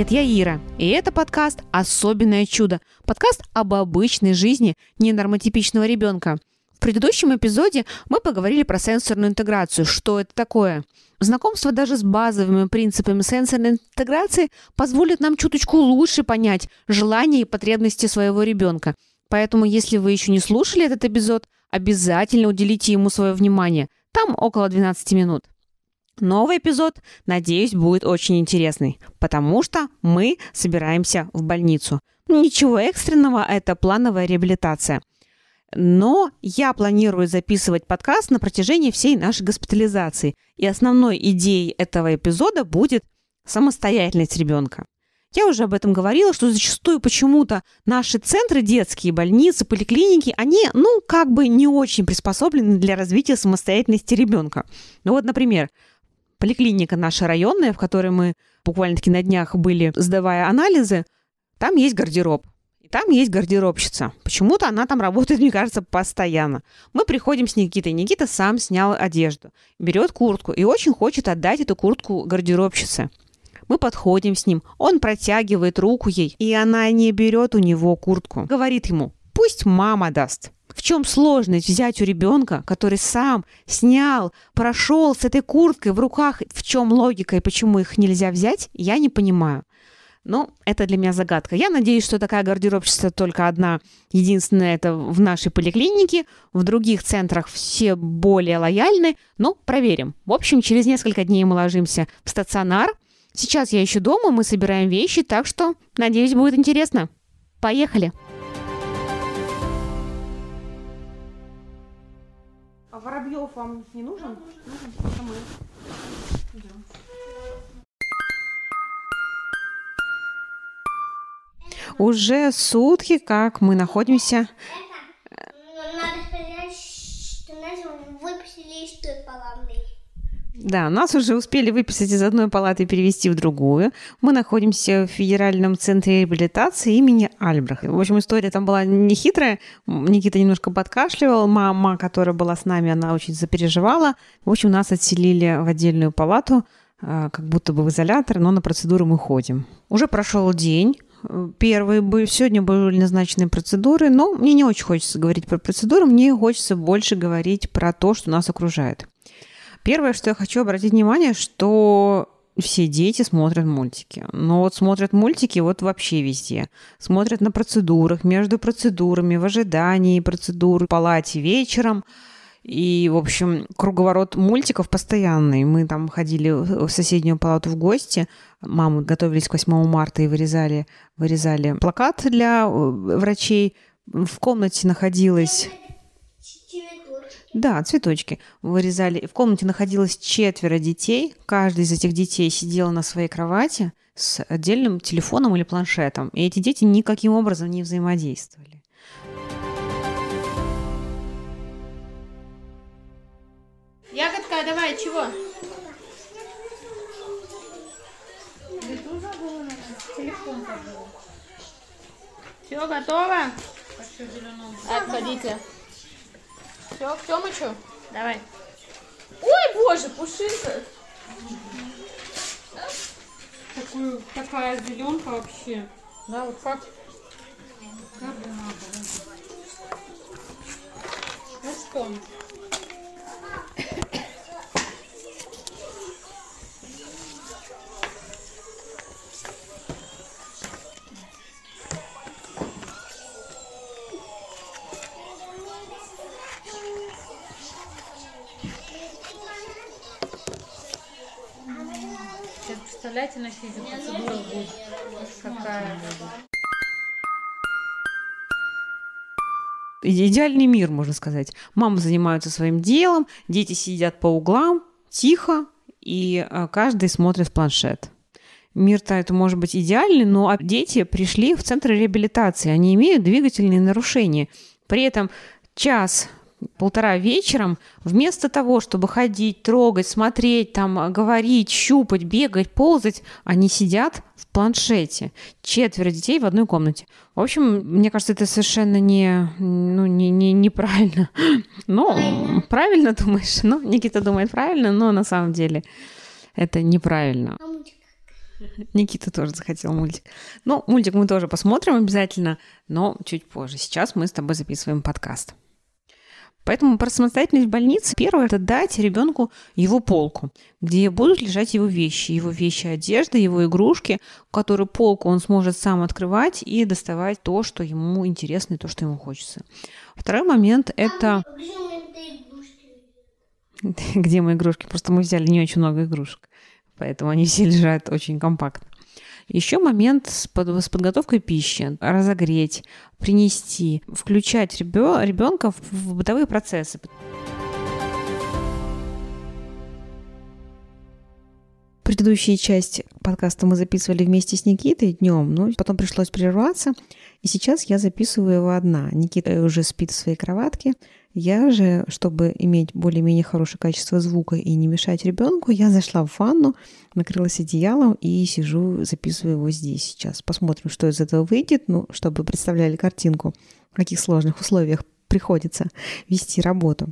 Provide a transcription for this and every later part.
Привет, я Ира, и это подкаст «Особенное чудо». Подкаст об обычной жизни ненормотипичного ребенка. В предыдущем эпизоде мы поговорили про сенсорную интеграцию, что это такое. Знакомство даже с базовыми принципами сенсорной интеграции позволит нам чуточку лучше понять желания и потребности своего ребенка. Поэтому, если вы еще не слушали этот эпизод, обязательно уделите ему свое внимание. Там около 12 минут. Новый эпизод, надеюсь, будет очень интересный, потому что мы собираемся в больницу. Ничего экстренного, это плановая реабилитация. Но я планирую записывать подкаст на протяжении всей нашей госпитализации. И основной идеей этого эпизода будет самостоятельность ребенка. Я уже об этом говорила, что зачастую почему-то наши центры, детские больницы, поликлиники, они, ну, как бы не очень приспособлены для развития самостоятельности ребенка. Ну вот, например, поликлиника наша районная, в которой мы буквально-таки на днях были, сдавая анализы, там есть гардероб. И там есть гардеробщица. Почему-то она там работает, мне кажется, постоянно. Мы приходим с Никитой. Никита сам снял одежду, берет куртку и очень хочет отдать эту куртку гардеробщице. Мы подходим с ним, он протягивает руку ей, и она не берет у него куртку. Говорит ему, пусть мама даст. В чем сложность взять у ребенка, который сам снял, прошел с этой курткой в руках? В чем логика и почему их нельзя взять, я не понимаю. Но это для меня загадка. Я надеюсь, что такая гардеробщица только одна, единственная, это в нашей поликлинике. В других центрах все более лояльны, но проверим. В общем, через несколько дней мы ложимся в стационар. Сейчас я еще дома, мы собираем вещи, так что, надеюсь, будет интересно. Поехали! Воробьев вам не нужен? Нужен? Это мы. Идем. Уже сутки, как мы находимся. Надо сказать, что нас выпустили из той палаты. Да, нас уже успели выписать из одной палаты и перевести в другую. Мы находимся в Федеральном центре реабилитации имени Альбраха. В общем, история там была нехитрая. Никита немножко подкашливал. Мама, которая была с нами, она очень запереживала. В общем, нас отселили в отдельную палату, а, как будто бы в изолятор, но на процедуру мы ходим. Уже прошел день. Первые были, сегодня были назначены процедуры, но мне не очень хочется говорить про процедуры, мне хочется больше говорить про то, что нас окружает. Первое, что я хочу обратить внимание, что все дети смотрят мультики. Но вот смотрят мультики вот вообще везде. Смотрят на процедурах, между процедурами, в ожидании процедур, в палате вечером. И, в общем, круговорот мультиков постоянный. Мы там ходили в соседнюю палату в гости. Мамы готовились к 8 марта и вырезали, вырезали плакат для э, врачей. В комнате находилась да, цветочки вырезали. В комнате находилось четверо детей. Каждый из этих детей сидел на своей кровати с отдельным телефоном или планшетом. И эти дети никаким образом не взаимодействовали. Ягодка, давай, чего? Все, готово? Отходите. Все, к Тёмычу? Давай. Ой, боже, пушинка. Такую, такая зеленка вообще. Да, вот как? Как Ну что? На физиопроцедура будет какая. Идеальный мир, можно сказать. Мамы занимаются своим делом, дети сидят по углам, тихо, и э, каждый смотрит в планшет. Мир-то это может быть идеальный, но а дети пришли в центр реабилитации, они имеют двигательные нарушения. При этом час полтора вечером, вместо того, чтобы ходить, трогать, смотреть, там, а, говорить, щупать, бегать, ползать, они сидят в планшете. Четверо детей в одной комнате. В общем, мне кажется, это совершенно не, ну, не, не, неправильно. Ну, правильно думаешь? Ну, Никита думает правильно, но на самом деле это неправильно. Мамочка, Никита тоже захотел мультик. Ну, мультик мы тоже посмотрим обязательно, но чуть позже. Сейчас мы с тобой записываем подкаст. Поэтому про самостоятельность в больнице первое – это дать ребенку его полку, где будут лежать его вещи, его вещи, одежда, его игрушки, которую полку он сможет сам открывать и доставать то, что ему интересно и то, что ему хочется. Второй момент – это… А где мои игрушки? Просто мы взяли не очень много игрушек, поэтому они все лежат очень компактно. Еще момент с, под- с подготовкой пищи. Разогреть, принести, включать ребенка в, в бытовые процессы. Предыдущую часть подкаста мы записывали вместе с Никитой днем, но потом пришлось прерваться, и сейчас я записываю его одна. Никита уже спит в своей кроватке. Я же, чтобы иметь более-менее хорошее качество звука и не мешать ребенку, я зашла в ванну, накрылась одеялом и сижу, записываю его здесь сейчас. Посмотрим, что из этого выйдет, ну, чтобы представляли картинку, в каких сложных условиях приходится вести работу.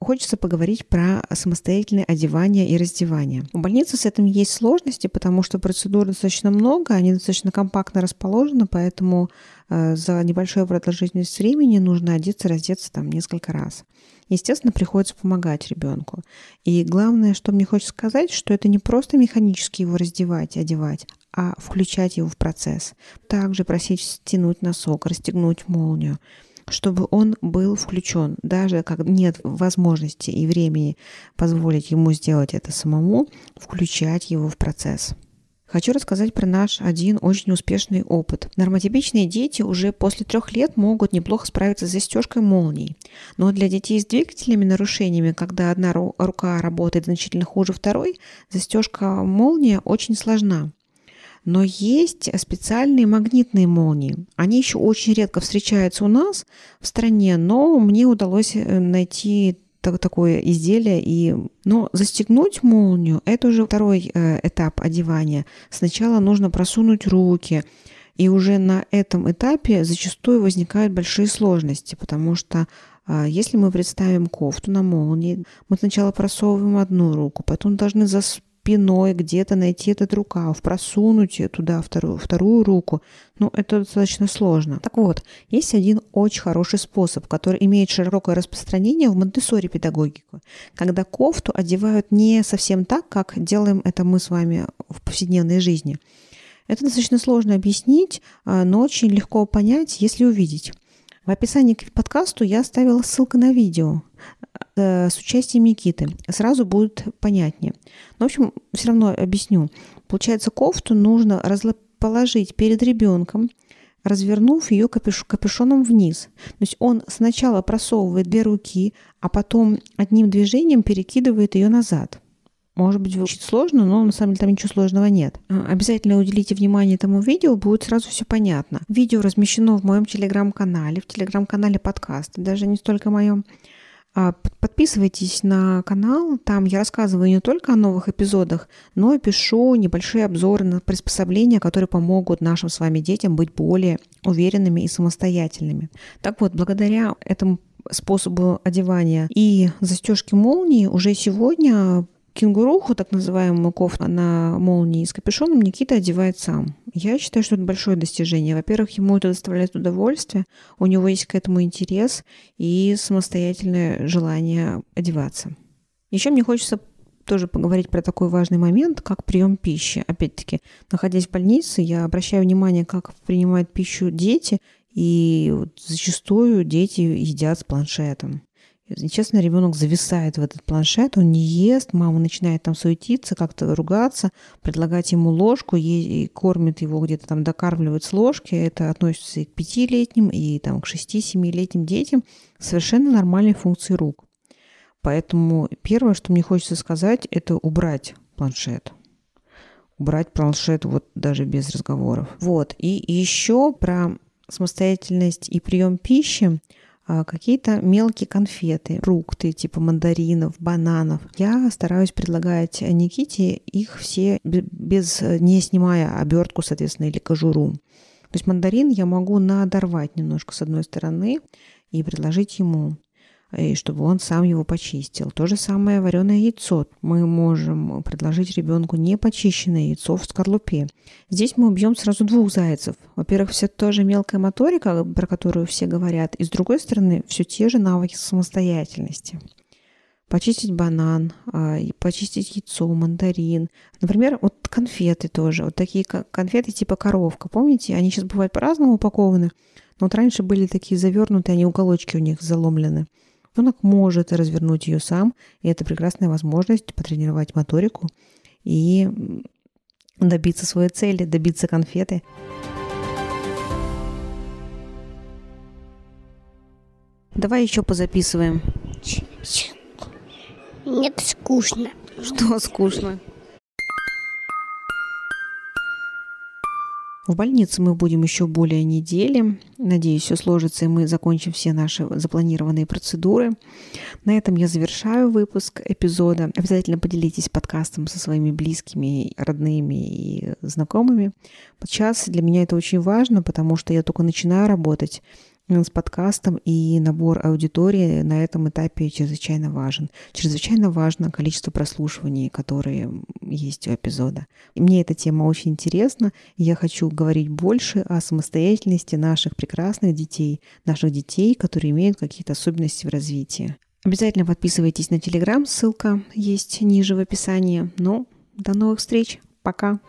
Хочется поговорить про самостоятельное одевание и раздевание. У больницы с этим есть сложности, потому что процедур достаточно много, они достаточно компактно расположены, поэтому э, за небольшую продолжительность времени нужно одеться, раздеться там несколько раз. Естественно, приходится помогать ребенку. И главное, что мне хочется сказать, что это не просто механически его раздевать, одевать, а включать его в процесс. Также просить стянуть носок, расстегнуть молнию, чтобы он был включен, даже как нет возможности и времени позволить ему сделать это самому, включать его в процесс. Хочу рассказать про наш один очень успешный опыт. Нормотипичные дети уже после трех лет могут неплохо справиться с застежкой молний. Но для детей с двигательными нарушениями, когда одна ру- рука работает значительно хуже второй, застежка молния очень сложна. Но есть специальные магнитные молнии. Они еще очень редко встречаются у нас в стране, но мне удалось э, найти так- такое изделие. И... Но застегнуть молнию – это уже второй э, этап одевания. Сначала нужно просунуть руки, и уже на этом этапе зачастую возникают большие сложности, потому что а, если мы представим кофту на молнии, мы сначала просовываем одну руку, потом должны за спиной где-то найти этот рукав, просунуть туда вторую, вторую руку. Ну, это достаточно сложно. Так вот, есть один очень хороший способ, который имеет широкое распространение в монтессори педагогику, когда кофту одевают не совсем так, как делаем это мы с вами в повседневной жизни. Это достаточно сложно объяснить, а, но очень легко понять, если увидеть. В описании к подкасту я оставила ссылку на видео с участием Никиты. Сразу будет понятнее. Но, в общем, все равно объясню. Получается, кофту нужно положить перед ребенком, развернув ее капюш- капюшоном вниз. То есть он сначала просовывает две руки, а потом одним движением перекидывает ее назад. Может быть, звучит сложно, но на самом деле там ничего сложного нет. А, Обязательно уделите внимание этому видео, будет сразу все понятно. Видео размещено в моем телеграм-канале, в телеграм-канале подкаста, даже не столько моем. А, Подписывайтесь на канал, там я рассказываю не только о новых эпизодах, но и пишу небольшие обзоры на приспособления, которые помогут нашим с вами детям быть более уверенными и самостоятельными. Так вот, благодаря этому способу одевания и застежки молнии уже сегодня кенгуруху, так называемую кофту на молнии с капюшоном, Никита одевает сам. Я считаю, что это большое достижение. Во-первых, ему это доставляет удовольствие, у него есть к этому интерес и самостоятельное желание одеваться. Еще мне хочется тоже поговорить про такой важный момент, как прием пищи. Опять-таки, находясь в больнице, я обращаю внимание, как принимают пищу дети, и вот зачастую дети едят с планшетом. Честно, ребенок зависает в этот планшет, он не ест, мама начинает там суетиться, как-то ругаться, предлагать ему ложку, е- и кормит его где-то там, докармливает с ложки. Это относится и к пятилетним, и там, к шести-семилетним детям. Совершенно нормальные функции рук. Поэтому первое, что мне хочется сказать, это убрать планшет. Убрать планшет вот даже без разговоров. Вот. И еще про самостоятельность и прием пищи какие-то мелкие конфеты, фрукты типа мандаринов, бананов. Я стараюсь предлагать Никите их все бе- без, не снимая обертку, соответственно, или кожуру. То есть мандарин я могу надорвать немножко с одной стороны и предложить ему. И чтобы он сам его почистил. То же самое вареное яйцо. Мы можем предложить ребенку не почищенное яйцо в скорлупе. Здесь мы убьем сразу двух зайцев. Во-первых, все та же мелкая моторика, про которую все говорят, и с другой стороны, все те же навыки самостоятельности почистить банан, а, почистить яйцо, мандарин. Например, вот конфеты тоже. Вот такие конфеты типа коровка. Помните, они сейчас бывают по-разному упакованы. Но вот раньше были такие завернутые, они уголочки у них заломлены. Ребенок может развернуть ее сам, и это прекрасная возможность потренировать моторику и добиться своей цели, добиться конфеты. Давай еще позаписываем. Нет, скучно. Что скучно? В больнице мы будем еще более недели. Надеюсь, все сложится, и мы закончим все наши запланированные процедуры. На этом я завершаю выпуск эпизода. Обязательно поделитесь подкастом со своими близкими, родными и знакомыми. Сейчас для меня это очень важно, потому что я только начинаю работать с подкастом, и набор аудитории на этом этапе чрезвычайно важен. Чрезвычайно важно количество прослушиваний, которые есть у эпизода. Мне эта тема очень интересна, я хочу говорить больше о самостоятельности наших прекрасных детей, наших детей, которые имеют какие-то особенности в развитии. Обязательно подписывайтесь на Телеграм, ссылка есть ниже в описании. Ну, до новых встреч, пока!